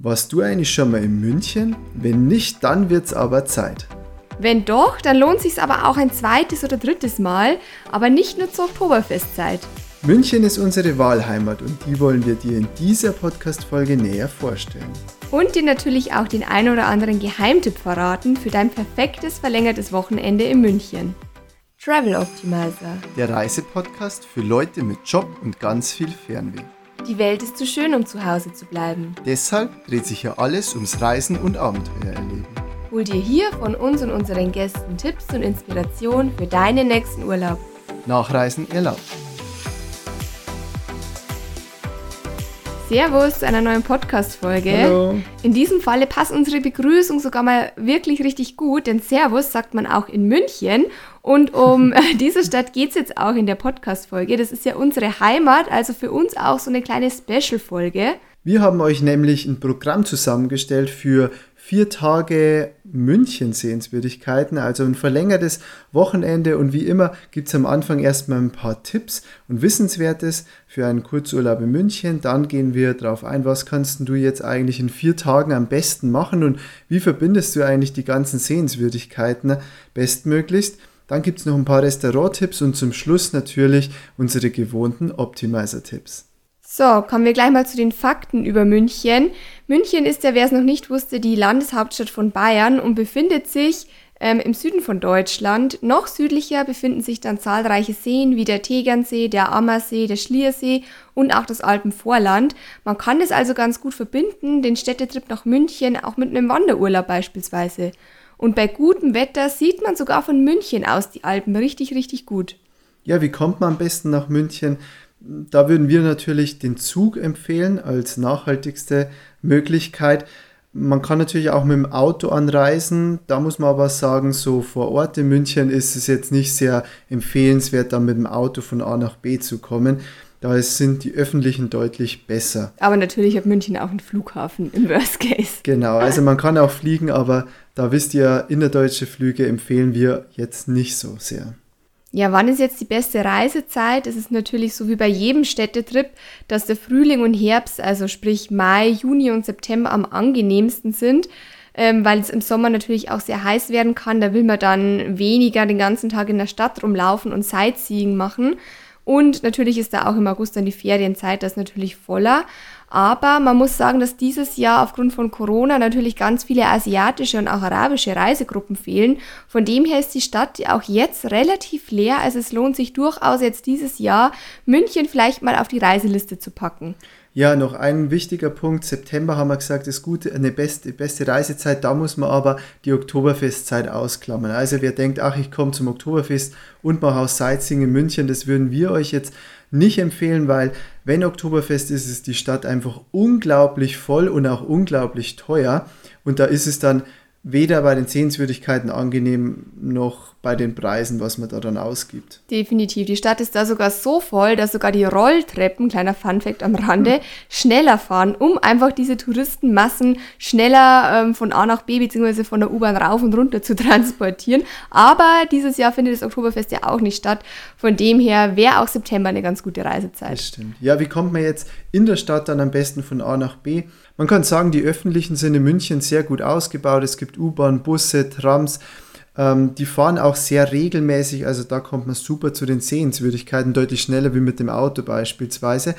Warst du eigentlich schon mal in München? Wenn nicht, dann wird's aber Zeit. Wenn doch, dann lohnt sich's aber auch ein zweites oder drittes Mal, aber nicht nur zur Oktoberfestzeit. München ist unsere Wahlheimat und die wollen wir dir in dieser Podcast-Folge näher vorstellen. Und dir natürlich auch den ein oder anderen Geheimtipp verraten für dein perfektes verlängertes Wochenende in München. Travel Optimizer. Der Reisepodcast für Leute mit Job und ganz viel Fernweh. Die Welt ist zu schön, um zu Hause zu bleiben. Deshalb dreht sich ja alles ums Reisen und Abenteuer erleben. Hol dir hier von uns und unseren Gästen Tipps und Inspiration für deinen nächsten Urlaub. Nachreisen erlaubt. Servus zu einer neuen Podcast-Folge. Hallo. In diesem Falle passt unsere Begrüßung sogar mal wirklich richtig gut, denn Servus sagt man auch in München. Und um diese Stadt geht es jetzt auch in der Podcast-Folge. Das ist ja unsere Heimat, also für uns auch so eine kleine Special-Folge. Wir haben euch nämlich ein Programm zusammengestellt für vier Tage München-Sehenswürdigkeiten, also ein verlängertes Wochenende. Und wie immer gibt es am Anfang erstmal ein paar Tipps und Wissenswertes für einen Kurzurlaub in München. Dann gehen wir darauf ein, was kannst du jetzt eigentlich in vier Tagen am besten machen und wie verbindest du eigentlich die ganzen Sehenswürdigkeiten bestmöglichst. Dann gibt es noch ein paar Restauranttipps und zum Schluss natürlich unsere gewohnten Optimizer-Tipps. So, kommen wir gleich mal zu den Fakten über München. München ist ja, wer es noch nicht wusste, die Landeshauptstadt von Bayern und befindet sich ähm, im Süden von Deutschland. Noch südlicher befinden sich dann zahlreiche Seen wie der Tegernsee, der Ammersee, der Schliersee und auch das Alpenvorland. Man kann es also ganz gut verbinden, den Städtetrip nach München auch mit einem Wanderurlaub beispielsweise. Und bei gutem Wetter sieht man sogar von München aus die Alpen richtig, richtig gut. Ja, wie kommt man am besten nach München? Da würden wir natürlich den Zug empfehlen als nachhaltigste Möglichkeit. Man kann natürlich auch mit dem Auto anreisen. Da muss man aber sagen, so vor Ort in München ist es jetzt nicht sehr empfehlenswert, dann mit dem Auto von A nach B zu kommen. Da sind die öffentlichen deutlich besser. Aber natürlich hat München auch einen Flughafen im Worst Case. Genau, also man kann auch fliegen, aber da wisst ihr, innerdeutsche Flüge empfehlen wir jetzt nicht so sehr. Ja, wann ist jetzt die beste Reisezeit? Es ist natürlich so wie bei jedem Städtetrip, dass der Frühling und Herbst, also sprich Mai, Juni und September am angenehmsten sind, ähm, weil es im Sommer natürlich auch sehr heiß werden kann. Da will man dann weniger den ganzen Tag in der Stadt rumlaufen und Sightseeing machen. Und natürlich ist da auch im August dann die Ferienzeit, das ist natürlich voller. Aber man muss sagen, dass dieses Jahr aufgrund von Corona natürlich ganz viele asiatische und auch arabische Reisegruppen fehlen. Von dem her ist die Stadt auch jetzt relativ leer. Also es lohnt sich durchaus jetzt dieses Jahr München vielleicht mal auf die Reiseliste zu packen. Ja, noch ein wichtiger Punkt. September haben wir gesagt, ist gut, eine beste, beste Reisezeit. Da muss man aber die Oktoberfestzeit ausklammern. Also wer denkt, ach, ich komme zum Oktoberfest und mache auch Sightseeing in München, das würden wir euch jetzt nicht empfehlen, weil wenn Oktoberfest ist, ist die Stadt einfach unglaublich voll und auch unglaublich teuer. Und da ist es dann weder bei den Sehenswürdigkeiten angenehm noch bei den Preisen, was man da dann ausgibt. Definitiv. Die Stadt ist da sogar so voll, dass sogar die Rolltreppen, kleiner Funfact am Rande, schneller fahren, um einfach diese Touristenmassen schneller ähm, von A nach B bzw. von der U-Bahn rauf und runter zu transportieren. Aber dieses Jahr findet das Oktoberfest ja auch nicht statt. Von dem her wäre auch September eine ganz gute Reisezeit. Das stimmt. Ja, wie kommt man jetzt in der Stadt dann am besten von A nach B? Man kann sagen, die öffentlichen sind in München sehr gut ausgebaut. Es gibt U-Bahn, Busse, Trams. Ähm, die fahren auch sehr regelmäßig, also da kommt man super zu den Sehenswürdigkeiten, deutlich schneller wie mit dem Auto beispielsweise.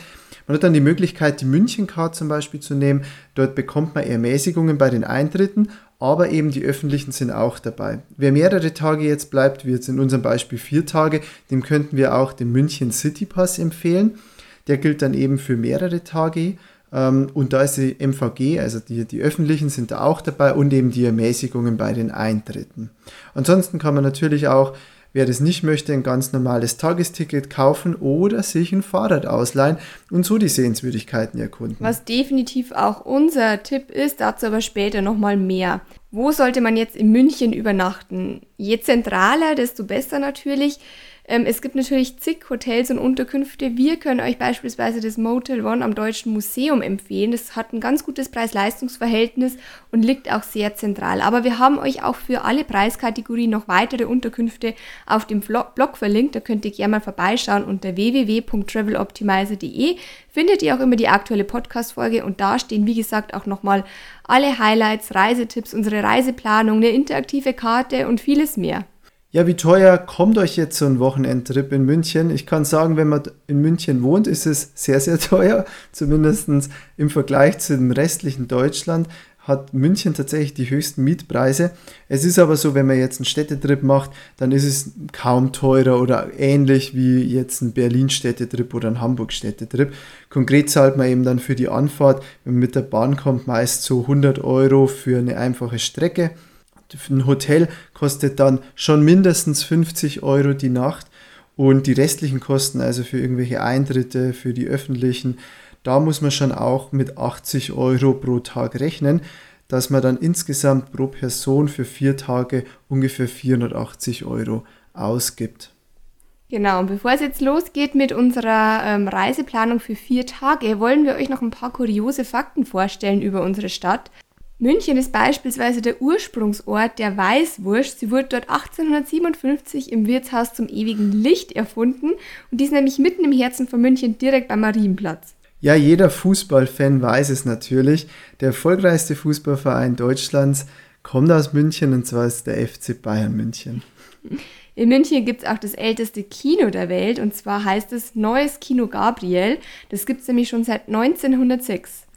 Man hat dann die Möglichkeit, die Münchencard zum Beispiel zu nehmen. Dort bekommt man Ermäßigungen bei den Eintritten, aber eben die öffentlichen sind auch dabei. Wer mehrere Tage jetzt bleibt, wie jetzt in unserem Beispiel vier Tage, dem könnten wir auch den München City Pass empfehlen. Der gilt dann eben für mehrere Tage und da ist die MVG, also die, die öffentlichen sind da auch dabei und eben die Ermäßigungen bei den Eintritten. Ansonsten kann man natürlich auch, wer das nicht möchte, ein ganz normales Tagesticket kaufen oder sich ein Fahrrad ausleihen und so die Sehenswürdigkeiten erkunden. Was definitiv auch unser Tipp ist, dazu aber später nochmal mehr. Wo sollte man jetzt in München übernachten? Je zentraler, desto besser natürlich. Ähm, es gibt natürlich zig Hotels und Unterkünfte. Wir können euch beispielsweise das Motel One am Deutschen Museum empfehlen. Das hat ein ganz gutes Preis-Leistungs-Verhältnis und liegt auch sehr zentral. Aber wir haben euch auch für alle Preiskategorien noch weitere Unterkünfte auf dem Blog verlinkt. Da könnt ihr gerne mal vorbeischauen unter www.traveloptimizer.de. Findet ihr auch immer die aktuelle Podcast-Folge und da stehen, wie gesagt, auch nochmal alle Highlights, Reisetipps, unsere Reiseplanung, eine interaktive Karte und vieles mehr. Ja, wie teuer kommt euch jetzt so ein Wochenendtrip in München? Ich kann sagen, wenn man in München wohnt, ist es sehr, sehr teuer. Zumindest im Vergleich zu dem restlichen Deutschland hat München tatsächlich die höchsten Mietpreise. Es ist aber so, wenn man jetzt einen Städtetrip macht, dann ist es kaum teurer oder ähnlich wie jetzt ein Berlin-Städtetrip oder ein Hamburg-Städtetrip. Konkret zahlt man eben dann für die Anfahrt, wenn man mit der Bahn kommt, meist so 100 Euro für eine einfache Strecke ein Hotel kostet dann schon mindestens 50 Euro die Nacht und die restlichen Kosten, also für irgendwelche Eintritte, für die öffentlichen, da muss man schon auch mit 80 Euro pro Tag rechnen, dass man dann insgesamt pro Person für vier Tage ungefähr 480 Euro ausgibt. Genau, und bevor es jetzt losgeht mit unserer ähm, Reiseplanung für vier Tage, wollen wir euch noch ein paar kuriose Fakten vorstellen über unsere Stadt. München ist beispielsweise der Ursprungsort der Weißwurst. Sie wurde dort 1857 im Wirtshaus zum ewigen Licht erfunden und die ist nämlich mitten im Herzen von München direkt am Marienplatz. Ja, jeder Fußballfan weiß es natürlich. Der erfolgreichste Fußballverein Deutschlands kommt aus München und zwar ist der FC Bayern München. In München gibt es auch das älteste Kino der Welt und zwar heißt es Neues Kino Gabriel. Das gibt es nämlich schon seit 1906.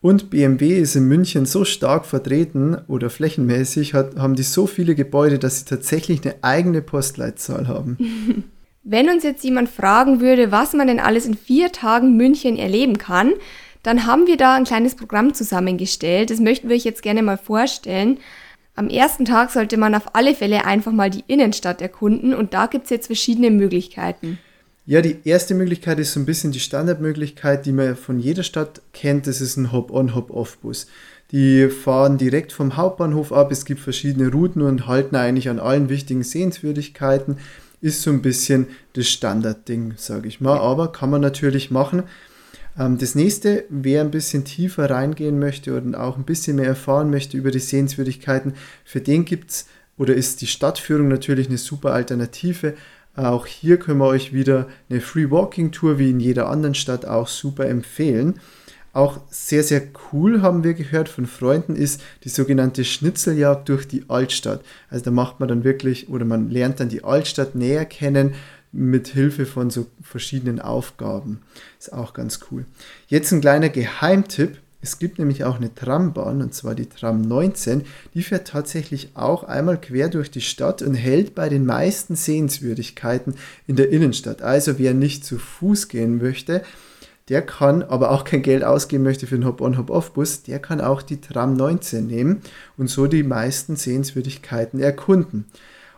Und BMW ist in München so stark vertreten oder flächenmäßig hat, haben die so viele Gebäude, dass sie tatsächlich eine eigene Postleitzahl haben. Wenn uns jetzt jemand fragen würde, was man denn alles in vier Tagen München erleben kann, dann haben wir da ein kleines Programm zusammengestellt. Das möchten wir euch jetzt gerne mal vorstellen. Am ersten Tag sollte man auf alle Fälle einfach mal die Innenstadt erkunden und da gibt es jetzt verschiedene Möglichkeiten. Ja, die erste Möglichkeit ist so ein bisschen die Standardmöglichkeit, die man von jeder Stadt kennt. Das ist ein Hop-on, Hop-off-Bus. Die fahren direkt vom Hauptbahnhof ab. Es gibt verschiedene Routen und halten eigentlich an allen wichtigen Sehenswürdigkeiten. Ist so ein bisschen das Standardding, sage ich mal. Aber kann man natürlich machen. Ähm, das nächste, wer ein bisschen tiefer reingehen möchte und auch ein bisschen mehr erfahren möchte über die Sehenswürdigkeiten, für den gibt es oder ist die Stadtführung natürlich eine super Alternative. Auch hier können wir euch wieder eine Free Walking Tour wie in jeder anderen Stadt auch super empfehlen. Auch sehr, sehr cool haben wir gehört von Freunden ist die sogenannte Schnitzeljagd durch die Altstadt. Also da macht man dann wirklich oder man lernt dann die Altstadt näher kennen mit Hilfe von so verschiedenen Aufgaben. Ist auch ganz cool. Jetzt ein kleiner Geheimtipp. Es gibt nämlich auch eine Trambahn, und zwar die Tram 19, die fährt tatsächlich auch einmal quer durch die Stadt und hält bei den meisten Sehenswürdigkeiten in der Innenstadt. Also wer nicht zu Fuß gehen möchte, der kann, aber auch kein Geld ausgeben möchte für einen Hop-on-Hop-off-Bus, der kann auch die Tram 19 nehmen und so die meisten Sehenswürdigkeiten erkunden.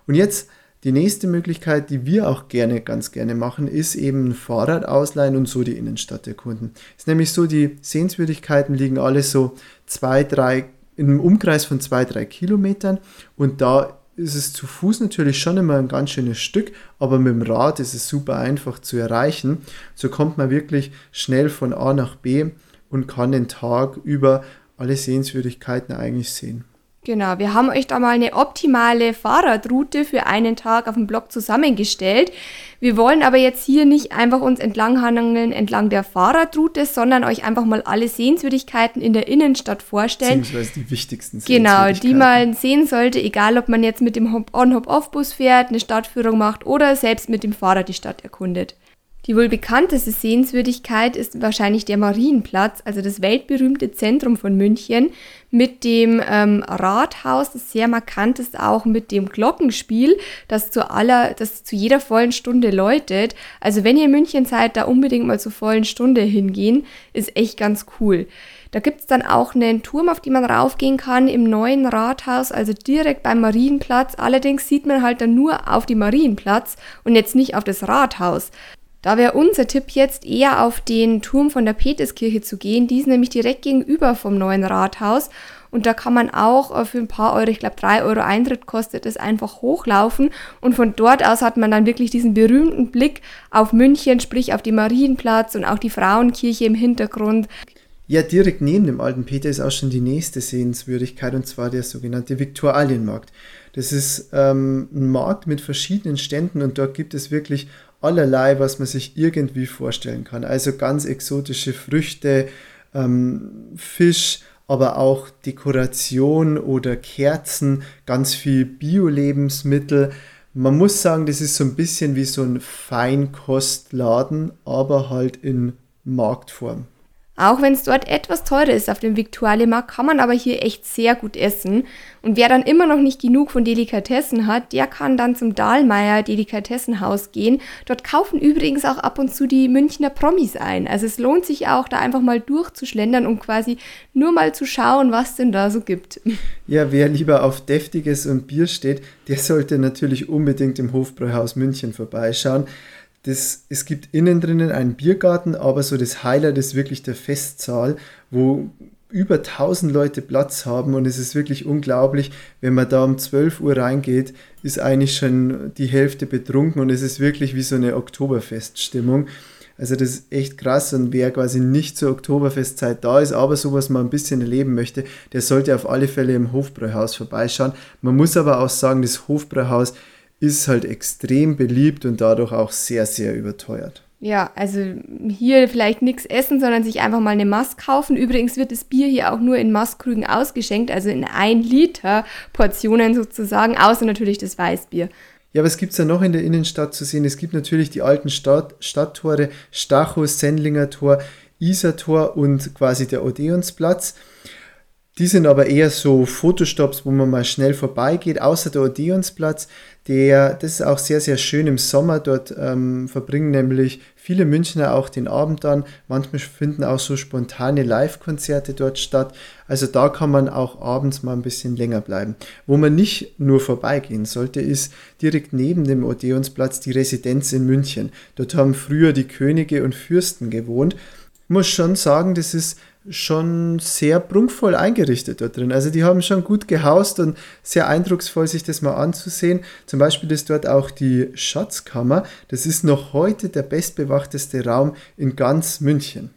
Und jetzt die nächste Möglichkeit, die wir auch gerne, ganz gerne machen, ist eben ein Fahrrad ausleihen und so die Innenstadt erkunden. Ist nämlich so, die Sehenswürdigkeiten liegen alle so zwei, drei, in einem Umkreis von zwei, drei Kilometern und da ist es zu Fuß natürlich schon immer ein ganz schönes Stück, aber mit dem Rad ist es super einfach zu erreichen. So kommt man wirklich schnell von A nach B und kann den Tag über alle Sehenswürdigkeiten eigentlich sehen. Genau, wir haben euch da mal eine optimale Fahrradroute für einen Tag auf dem Blog zusammengestellt. Wir wollen aber jetzt hier nicht einfach uns entlanghangeln entlang der Fahrradroute, sondern euch einfach mal alle Sehenswürdigkeiten in der Innenstadt vorstellen. Beziehungsweise die wichtigsten Genau, die man sehen sollte, egal ob man jetzt mit dem Hop-on-Hop-off-Bus fährt, eine Stadtführung macht oder selbst mit dem Fahrrad die Stadt erkundet. Die wohl bekannteste Sehenswürdigkeit ist wahrscheinlich der Marienplatz, also das weltberühmte Zentrum von München, mit dem ähm, Rathaus, das sehr markant ist, auch mit dem Glockenspiel, das zu aller, das zu jeder vollen Stunde läutet. Also wenn ihr in München seid, da unbedingt mal zur vollen Stunde hingehen, ist echt ganz cool. Da gibt es dann auch einen Turm, auf den man raufgehen kann im neuen Rathaus, also direkt beim Marienplatz. Allerdings sieht man halt dann nur auf den Marienplatz und jetzt nicht auf das Rathaus. Da wäre unser Tipp jetzt eher auf den Turm von der Peterskirche zu gehen. Die ist nämlich direkt gegenüber vom neuen Rathaus. Und da kann man auch äh, für ein paar Euro, ich glaube drei Euro Eintritt kostet es, einfach hochlaufen. Und von dort aus hat man dann wirklich diesen berühmten Blick auf München, sprich auf den Marienplatz und auch die Frauenkirche im Hintergrund. Ja, direkt neben dem alten Peter ist auch schon die nächste Sehenswürdigkeit und zwar der sogenannte Viktualienmarkt. Das ist ähm, ein Markt mit verschiedenen Ständen und dort gibt es wirklich allerlei, was man sich irgendwie vorstellen kann. Also ganz exotische Früchte, ähm, Fisch, aber auch Dekoration oder Kerzen, ganz viel Bio-Lebensmittel. Man muss sagen, das ist so ein bisschen wie so ein Feinkostladen, aber halt in Marktform. Auch wenn es dort etwas teurer ist auf dem Viktualienmarkt, kann man aber hier echt sehr gut essen. Und wer dann immer noch nicht genug von Delikatessen hat, der kann dann zum Dahlmeier Delikatessenhaus gehen. Dort kaufen übrigens auch ab und zu die Münchner Promis ein. Also es lohnt sich auch, da einfach mal durchzuschlendern und quasi nur mal zu schauen, was denn da so gibt. Ja, wer lieber auf Deftiges und Bier steht, der sollte natürlich unbedingt im Hofbräuhaus München vorbeischauen. Das, es gibt innen drinnen einen Biergarten, aber so das Highlight ist wirklich der Festsaal, wo über 1000 Leute Platz haben und es ist wirklich unglaublich, wenn man da um 12 Uhr reingeht, ist eigentlich schon die Hälfte betrunken und es ist wirklich wie so eine Oktoberfeststimmung. Also das ist echt krass und wer quasi nicht zur Oktoberfestzeit da ist, aber sowas mal ein bisschen erleben möchte, der sollte auf alle Fälle im Hofbräuhaus vorbeischauen. Man muss aber auch sagen, das Hofbräuhaus ist halt extrem beliebt und dadurch auch sehr, sehr überteuert. Ja, also hier vielleicht nichts essen, sondern sich einfach mal eine Mask kaufen. Übrigens wird das Bier hier auch nur in Maßkrügen ausgeschenkt, also in ein Liter Portionen sozusagen, außer natürlich das Weißbier. Ja, was gibt es da noch in der Innenstadt zu sehen? Es gibt natürlich die alten Stadt, Stadttore, Stachus, Sendlinger Tor, Isartor und quasi der Odeonsplatz. Die sind aber eher so Fotostops, wo man mal schnell vorbeigeht, außer der Odeonsplatz. Der, das ist auch sehr, sehr schön im Sommer. Dort ähm, verbringen nämlich viele Münchner auch den Abend dann. Manchmal finden auch so spontane Live-Konzerte dort statt. Also da kann man auch abends mal ein bisschen länger bleiben. Wo man nicht nur vorbeigehen sollte, ist direkt neben dem Odeonsplatz die Residenz in München. Dort haben früher die Könige und Fürsten gewohnt. Muss schon sagen, das ist schon sehr prunkvoll eingerichtet dort drin. Also die haben schon gut gehaust und sehr eindrucksvoll, sich das mal anzusehen. Zum Beispiel ist dort auch die Schatzkammer. Das ist noch heute der bestbewachteste Raum in ganz München.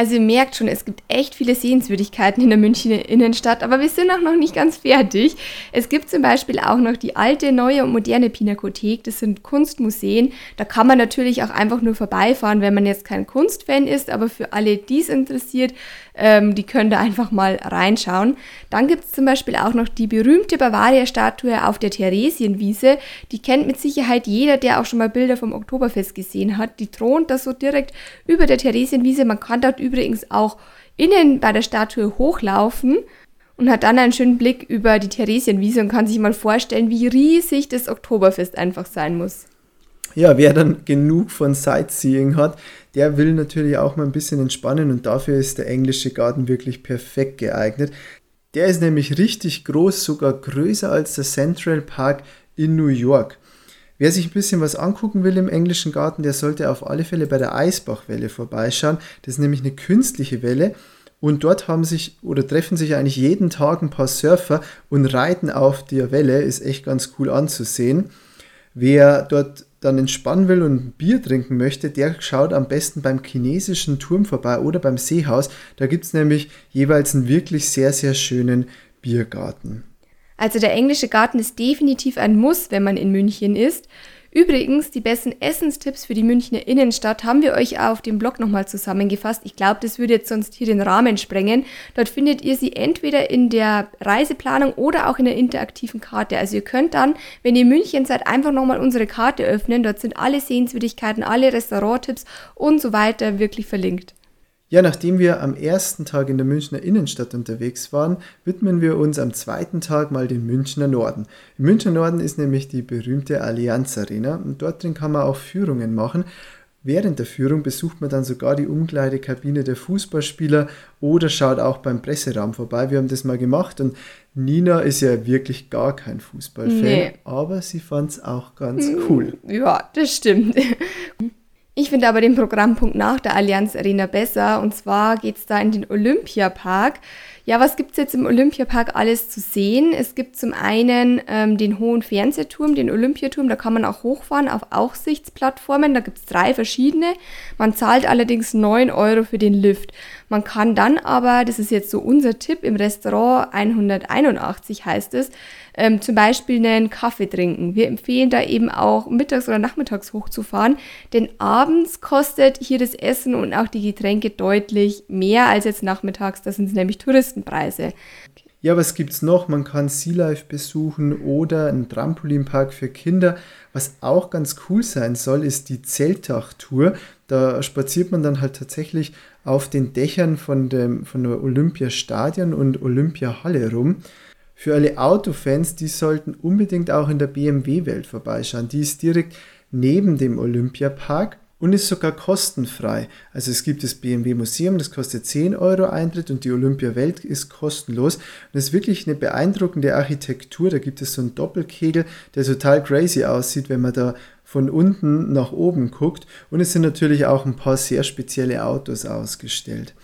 Also ihr merkt schon, es gibt echt viele Sehenswürdigkeiten in der Münchner Innenstadt, aber wir sind auch noch nicht ganz fertig. Es gibt zum Beispiel auch noch die alte, neue und moderne Pinakothek. Das sind Kunstmuseen. Da kann man natürlich auch einfach nur vorbeifahren, wenn man jetzt kein Kunstfan ist, aber für alle, die es interessiert, ähm, die können da einfach mal reinschauen. Dann gibt es zum Beispiel auch noch die berühmte Bavaria-Statue auf der Theresienwiese. Die kennt mit Sicherheit jeder, der auch schon mal Bilder vom Oktoberfest gesehen hat. Die thront da so direkt über der Theresienwiese. Man kann dort übrigens auch innen bei der Statue hochlaufen und hat dann einen schönen Blick über die Theresienwiese und kann sich mal vorstellen, wie riesig das Oktoberfest einfach sein muss. Ja, wer dann genug von Sightseeing hat, der will natürlich auch mal ein bisschen entspannen und dafür ist der englische Garten wirklich perfekt geeignet. Der ist nämlich richtig groß, sogar größer als der Central Park in New York. Wer sich ein bisschen was angucken will im englischen Garten, der sollte auf alle Fälle bei der Eisbachwelle vorbeischauen. Das ist nämlich eine künstliche Welle und dort haben sich oder treffen sich eigentlich jeden Tag ein paar Surfer und reiten auf der Welle. Ist echt ganz cool anzusehen. Wer dort dann entspannen will und ein Bier trinken möchte, der schaut am besten beim chinesischen Turm vorbei oder beim Seehaus. Da gibt es nämlich jeweils einen wirklich sehr, sehr schönen Biergarten. Also der englische Garten ist definitiv ein Muss, wenn man in München ist. Übrigens, die besten Essenstipps für die Münchner Innenstadt haben wir euch auf dem Blog nochmal zusammengefasst. Ich glaube, das würde jetzt sonst hier den Rahmen sprengen. Dort findet ihr sie entweder in der Reiseplanung oder auch in der interaktiven Karte. Also ihr könnt dann, wenn ihr München seid, einfach nochmal unsere Karte öffnen. Dort sind alle Sehenswürdigkeiten, alle Restauranttipps und so weiter wirklich verlinkt. Ja, nachdem wir am ersten Tag in der Münchner Innenstadt unterwegs waren, widmen wir uns am zweiten Tag mal dem Münchner Norden. Im Münchner Norden ist nämlich die berühmte Allianz Arena und dort drin kann man auch Führungen machen. Während der Führung besucht man dann sogar die Umkleidekabine der Fußballspieler oder schaut auch beim Presseraum vorbei. Wir haben das mal gemacht und Nina ist ja wirklich gar kein Fußballfan, nee. aber sie fand es auch ganz hm, cool. Ja, das stimmt. Ich finde aber den Programmpunkt nach der Allianz Arena besser. Und zwar geht es da in den Olympiapark. Ja, was gibt es jetzt im Olympiapark alles zu sehen? Es gibt zum einen ähm, den hohen Fernsehturm, den Olympiaturm, da kann man auch hochfahren auf Aussichtsplattformen. Da gibt es drei verschiedene. Man zahlt allerdings 9 Euro für den Lift. Man kann dann aber, das ist jetzt so unser Tipp, im Restaurant 181 heißt es, ähm, zum Beispiel einen Kaffee trinken. Wir empfehlen da eben auch mittags oder nachmittags hochzufahren, denn abends kostet hier das Essen und auch die Getränke deutlich mehr als jetzt nachmittags. Das sind nämlich Touristenpreise. Ja, was gibt es noch? Man kann Sea Life besuchen oder einen Trampolinpark für Kinder. Was auch ganz cool sein soll, ist die Zeltdachtour. Da spaziert man dann halt tatsächlich auf den Dächern von dem von der Olympiastadion und Olympiahalle rum. Für alle Autofans, die sollten unbedingt auch in der BMW-Welt vorbeischauen. Die ist direkt neben dem Olympiapark und ist sogar kostenfrei. Also es gibt das BMW Museum, das kostet 10 Euro Eintritt und die Olympia Welt ist kostenlos. Und es ist wirklich eine beeindruckende Architektur. Da gibt es so einen Doppelkegel, der total crazy aussieht, wenn man da von unten nach oben guckt. Und es sind natürlich auch ein paar sehr spezielle Autos ausgestellt.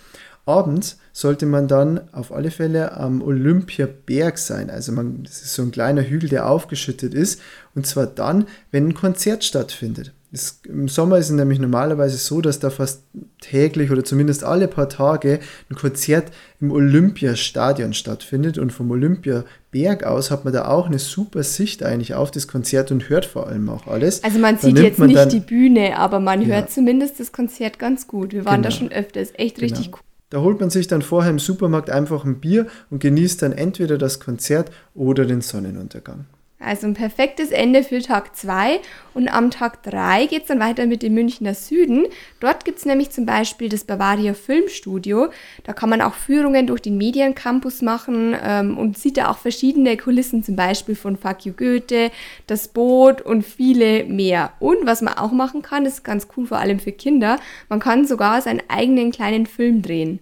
Abends sollte man dann auf alle Fälle am Olympiaberg sein. Also man, das ist so ein kleiner Hügel, der aufgeschüttet ist. Und zwar dann, wenn ein Konzert stattfindet. Es, Im Sommer ist es nämlich normalerweise so, dass da fast täglich oder zumindest alle paar Tage ein Konzert im Olympiastadion stattfindet und vom Olympiaberg aus hat man da auch eine super Sicht eigentlich auf das Konzert und hört vor allem auch alles. Also man sieht jetzt man nicht dann, die Bühne, aber man ja. hört zumindest das Konzert ganz gut. Wir waren genau. da schon öfters, echt richtig genau. cool. Da holt man sich dann vorher im Supermarkt einfach ein Bier und genießt dann entweder das Konzert oder den Sonnenuntergang. Also ein perfektes Ende für Tag 2. Und am Tag 3 geht es dann weiter mit dem Münchner Süden. Dort gibt es nämlich zum Beispiel das Bavaria Filmstudio. Da kann man auch Führungen durch den Mediencampus machen ähm, und sieht da auch verschiedene Kulissen, zum Beispiel von Fuck You Goethe, das Boot und viele mehr. Und was man auch machen kann, ist ganz cool, vor allem für Kinder, man kann sogar seinen eigenen kleinen Film drehen.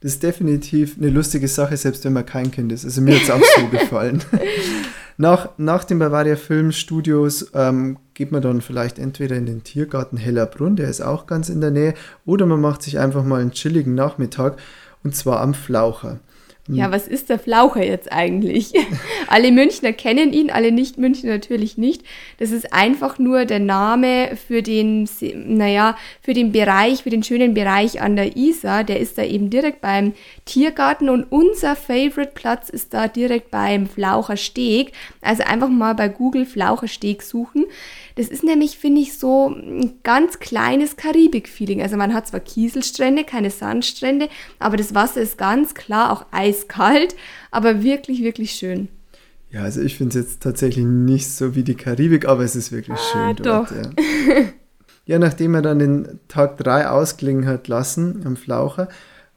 Das ist definitiv eine lustige Sache, selbst wenn man kein Kind ist. Also mir hat es auch so gefallen. Nach, nach den Bavaria Filmstudios ähm, geht man dann vielleicht entweder in den Tiergarten Hellerbrunn, der ist auch ganz in der Nähe, oder man macht sich einfach mal einen chilligen Nachmittag und zwar am Flaucher. Ja, was ist der Flaucher jetzt eigentlich? alle Münchner kennen ihn, alle Nicht-Münchner natürlich nicht. Das ist einfach nur der Name für den, naja, für den Bereich, für den schönen Bereich an der Isar. Der ist da eben direkt beim Tiergarten und unser Favorite-Platz ist da direkt beim Flaucher Steg. Also einfach mal bei Google Flaucher Steg suchen. Das ist nämlich, finde ich, so ein ganz kleines Karibik-Feeling. Also man hat zwar Kieselstrände, keine Sandstrände, aber das Wasser ist ganz klar auch eiskalt, aber wirklich, wirklich schön. Ja, also ich finde es jetzt tatsächlich nicht so wie die Karibik, aber es ist wirklich ah, schön dort. Doch. Ja. ja, nachdem er dann den Tag 3 ausklingen hat lassen am Flaucher,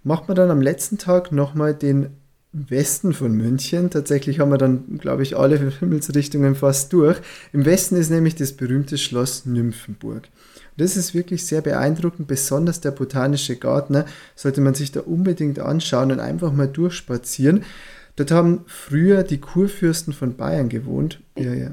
macht man dann am letzten Tag nochmal den Westen von München. Tatsächlich haben wir dann, glaube ich, alle Himmelsrichtungen fast durch. Im Westen ist nämlich das berühmte Schloss Nymphenburg. Und das ist wirklich sehr beeindruckend, besonders der botanische Garten. Sollte man sich da unbedingt anschauen und einfach mal durchspazieren. Dort haben früher die Kurfürsten von Bayern gewohnt. Ja, ja.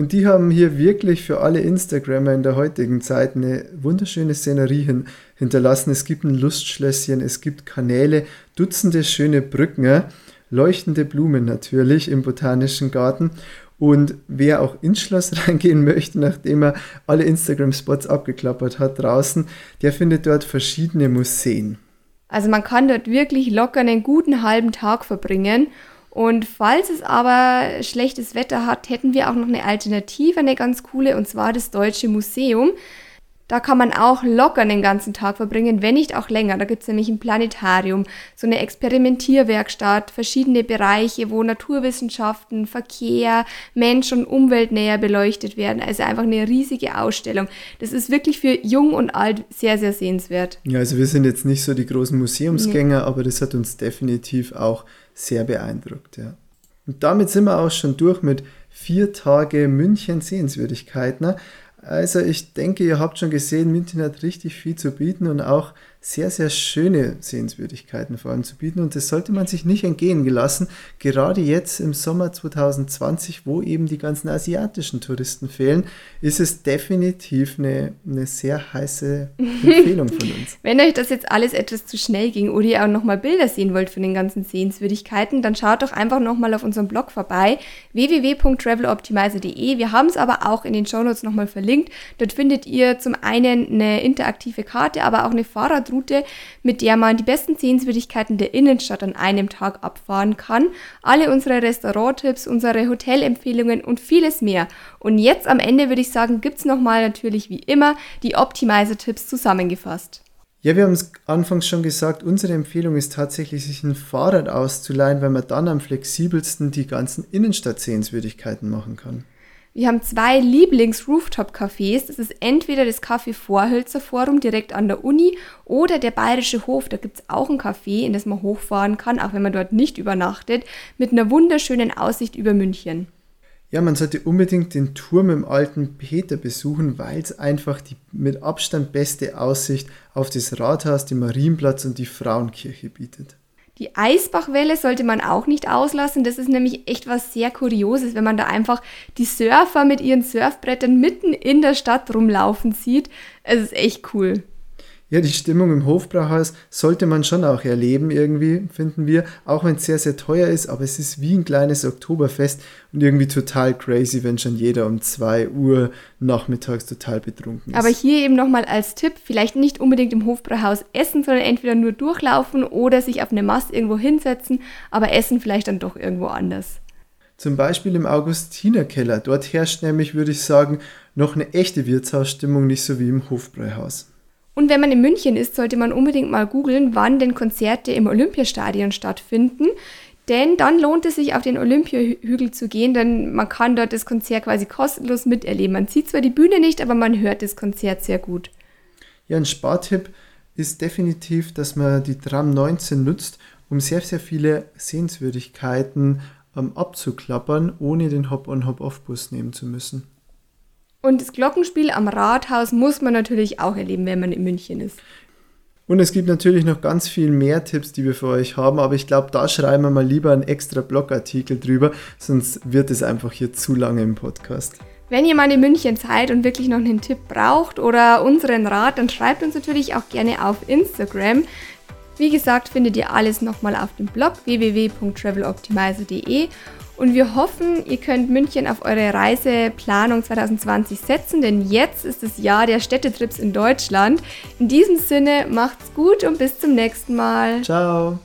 Und die haben hier wirklich für alle Instagrammer in der heutigen Zeit eine wunderschöne Szenerie hin, hinterlassen. Es gibt ein Lustschlösschen, es gibt Kanäle, Dutzende schöne Brücken, leuchtende Blumen natürlich im Botanischen Garten. Und wer auch ins Schloss reingehen möchte, nachdem er alle Instagram-Spots abgeklappert hat draußen, der findet dort verschiedene Museen. Also man kann dort wirklich locker einen guten halben Tag verbringen und falls es aber schlechtes Wetter hat, hätten wir auch noch eine Alternative, eine ganz coole, und zwar das Deutsche Museum. Da kann man auch locker den ganzen Tag verbringen, wenn nicht auch länger. Da gibt es nämlich ein Planetarium, so eine Experimentierwerkstatt, verschiedene Bereiche, wo Naturwissenschaften, Verkehr, Mensch und Umwelt näher beleuchtet werden. Also einfach eine riesige Ausstellung. Das ist wirklich für jung und alt sehr, sehr sehenswert. Ja, also wir sind jetzt nicht so die großen Museumsgänger, nee. aber das hat uns definitiv auch sehr beeindruckt. Ja. Und damit sind wir auch schon durch mit vier Tage München Sehenswürdigkeiten. Also ich denke, ihr habt schon gesehen, München hat richtig viel zu bieten und auch sehr, sehr schöne Sehenswürdigkeiten vor allem zu bieten und das sollte man sich nicht entgehen gelassen, gerade jetzt im Sommer 2020, wo eben die ganzen asiatischen Touristen fehlen, ist es definitiv eine, eine sehr heiße Empfehlung von uns. Wenn euch das jetzt alles etwas zu schnell ging oder ihr auch nochmal Bilder sehen wollt von den ganzen Sehenswürdigkeiten, dann schaut doch einfach nochmal auf unserem Blog vorbei, www.traveloptimizer.de. Wir haben es aber auch in den Shownotes nochmal verlinkt. Dort findet ihr zum einen eine interaktive Karte, aber auch eine Fahrradroute, mit der man die besten Sehenswürdigkeiten der Innenstadt an einem Tag abfahren kann. Alle unsere Restauranttipps, unsere Hotelempfehlungen und vieles mehr. Und jetzt am Ende würde ich sagen, gibt es nochmal natürlich wie immer die Optimizer-Tipps zusammengefasst. Ja, wir haben es anfangs schon gesagt, unsere Empfehlung ist tatsächlich, sich ein Fahrrad auszuleihen, weil man dann am flexibelsten die ganzen Innenstadt-Sehenswürdigkeiten machen kann. Wir haben zwei Lieblings-Rooftop-Cafés. Das ist entweder das Café Vorhölzer Forum direkt an der Uni oder der Bayerische Hof. Da gibt es auch ein Café, in das man hochfahren kann, auch wenn man dort nicht übernachtet, mit einer wunderschönen Aussicht über München. Ja, man sollte unbedingt den Turm im alten Peter besuchen, weil es einfach die mit Abstand beste Aussicht auf das Rathaus, den Marienplatz und die Frauenkirche bietet. Die Eisbachwelle sollte man auch nicht auslassen. Das ist nämlich echt was sehr Kurioses, wenn man da einfach die Surfer mit ihren Surfbrettern mitten in der Stadt rumlaufen sieht. Es ist echt cool. Ja, die Stimmung im Hofbrauhaus sollte man schon auch erleben irgendwie, finden wir, auch wenn es sehr, sehr teuer ist, aber es ist wie ein kleines Oktoberfest und irgendwie total crazy, wenn schon jeder um 2 Uhr nachmittags total betrunken ist. Aber hier eben nochmal als Tipp, vielleicht nicht unbedingt im Hofbrauhaus essen, sondern entweder nur durchlaufen oder sich auf eine Mast irgendwo hinsetzen, aber essen vielleicht dann doch irgendwo anders. Zum Beispiel im Augustinerkeller. Dort herrscht nämlich, würde ich sagen, noch eine echte Wirtshausstimmung, nicht so wie im Hofbräuhaus. Und wenn man in München ist, sollte man unbedingt mal googeln, wann denn Konzerte im Olympiastadion stattfinden. Denn dann lohnt es sich, auf den Olympiahügel zu gehen, denn man kann dort das Konzert quasi kostenlos miterleben. Man sieht zwar die Bühne nicht, aber man hört das Konzert sehr gut. Ja, ein Spartipp ist definitiv, dass man die Tram 19 nutzt, um sehr, sehr viele Sehenswürdigkeiten ähm, abzuklappern, ohne den Hop-on-Hop-off-Bus nehmen zu müssen. Und das Glockenspiel am Rathaus muss man natürlich auch erleben, wenn man in München ist. Und es gibt natürlich noch ganz viel mehr Tipps, die wir für euch haben, aber ich glaube, da schreiben wir mal lieber einen extra Blogartikel drüber, sonst wird es einfach hier zu lange im Podcast. Wenn ihr mal in München seid und wirklich noch einen Tipp braucht oder unseren Rat, dann schreibt uns natürlich auch gerne auf Instagram. Wie gesagt, findet ihr alles nochmal auf dem Blog www.traveloptimizer.de und wir hoffen, ihr könnt München auf eure Reiseplanung 2020 setzen, denn jetzt ist das Jahr der Städtetrips in Deutschland. In diesem Sinne, macht's gut und bis zum nächsten Mal. Ciao.